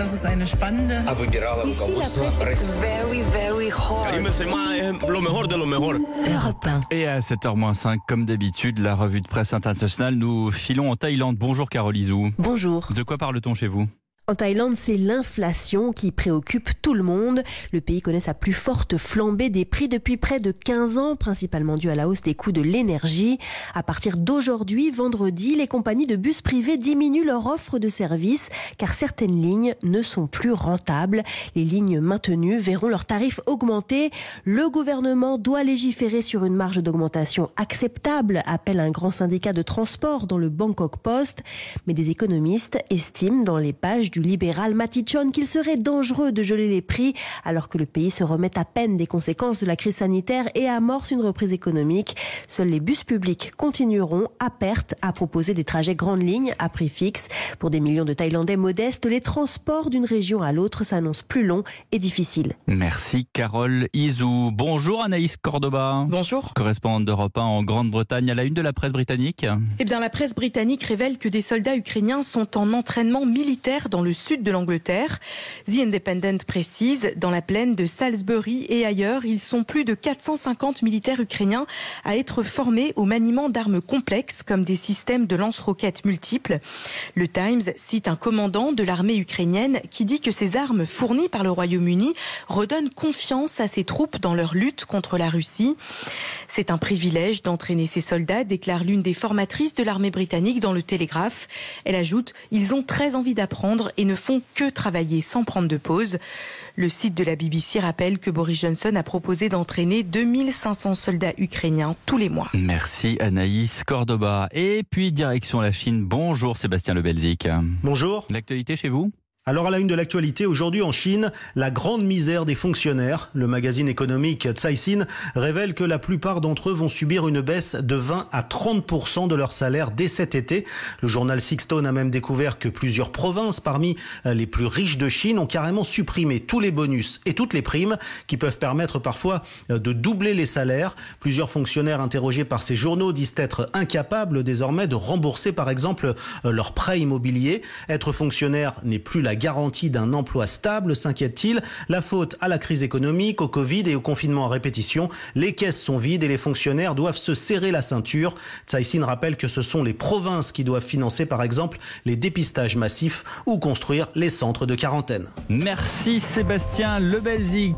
Das ist eine spannende. ha wybierała rukovodstvo res Very, very hot. Dime Selma es lo mejor de lo mejor. Europe 1. Et à 7h05, comme d'habitude, la revue de presse internationale, nous filons en Thaïlande. Bonjour Carole Izou. Bonjour. De quoi parle-t-on chez vous? En Thaïlande, c'est l'inflation qui préoccupe tout le monde. Le pays connaît sa plus forte flambée des prix depuis près de 15 ans, principalement due à la hausse des coûts de l'énergie. À partir d'aujourd'hui, vendredi, les compagnies de bus privés diminuent leur offre de services car certaines lignes ne sont plus rentables. Les lignes maintenues verront leurs tarifs augmenter. Le gouvernement doit légiférer sur une marge d'augmentation acceptable, appelle un grand syndicat de transport dans le Bangkok Post. Mais des économistes estiment dans les pages du libéral Matichon qu'il serait dangereux de geler les prix alors que le pays se remet à peine des conséquences de la crise sanitaire et amorce une reprise économique. Seuls les bus publics continueront à perte à proposer des trajets grandes lignes à prix fixe. Pour des millions de Thaïlandais modestes, les transports d'une région à l'autre s'annoncent plus longs et difficiles. Merci Carole Izou. Bonjour Anaïs Cordoba. Bonjour. Correspondante d'Europe 1 en Grande-Bretagne à la une de la presse britannique. Eh bien, la presse britannique révèle que des soldats ukrainiens sont en entraînement militaire dans le sud de l'Angleterre. The Independent précise, dans la plaine de Salisbury et ailleurs, ils sont plus de 450 militaires ukrainiens à être formés au maniement d'armes complexes comme des systèmes de lance-roquettes multiples. Le Times cite un commandant de l'armée ukrainienne qui dit que ces armes fournies par le Royaume-Uni redonnent confiance à ses troupes dans leur lutte contre la Russie. C'est un privilège d'entraîner ces soldats, déclare l'une des formatrices de l'armée britannique dans le Télégraphe. Elle ajoute Ils ont très envie d'apprendre et ne font que travailler sans prendre de pause. Le site de la BBC rappelle que Boris Johnson a proposé d'entraîner 2500 soldats ukrainiens tous les mois. Merci Anaïs Cordoba. Et puis direction la Chine. Bonjour Sébastien Lebelzik. Bonjour. L'actualité chez vous? Alors à la une de l'actualité, aujourd'hui en Chine, la grande misère des fonctionnaires. Le magazine économique Caixin révèle que la plupart d'entre eux vont subir une baisse de 20 à 30% de leur salaire dès cet été. Le journal Sixstone a même découvert que plusieurs provinces parmi les plus riches de Chine ont carrément supprimé tous les bonus et toutes les primes qui peuvent permettre parfois de doubler les salaires. Plusieurs fonctionnaires interrogés par ces journaux disent être incapables désormais de rembourser par exemple leurs prêts immobiliers. Être fonctionnaire n'est plus la garantie d'un emploi stable, s'inquiète-t-il. La faute à la crise économique, au Covid et au confinement à répétition. Les caisses sont vides et les fonctionnaires doivent se serrer la ceinture. Caixin rappelle que ce sont les provinces qui doivent financer par exemple les dépistages massifs ou construire les centres de quarantaine. Merci Sébastien Lebelzik.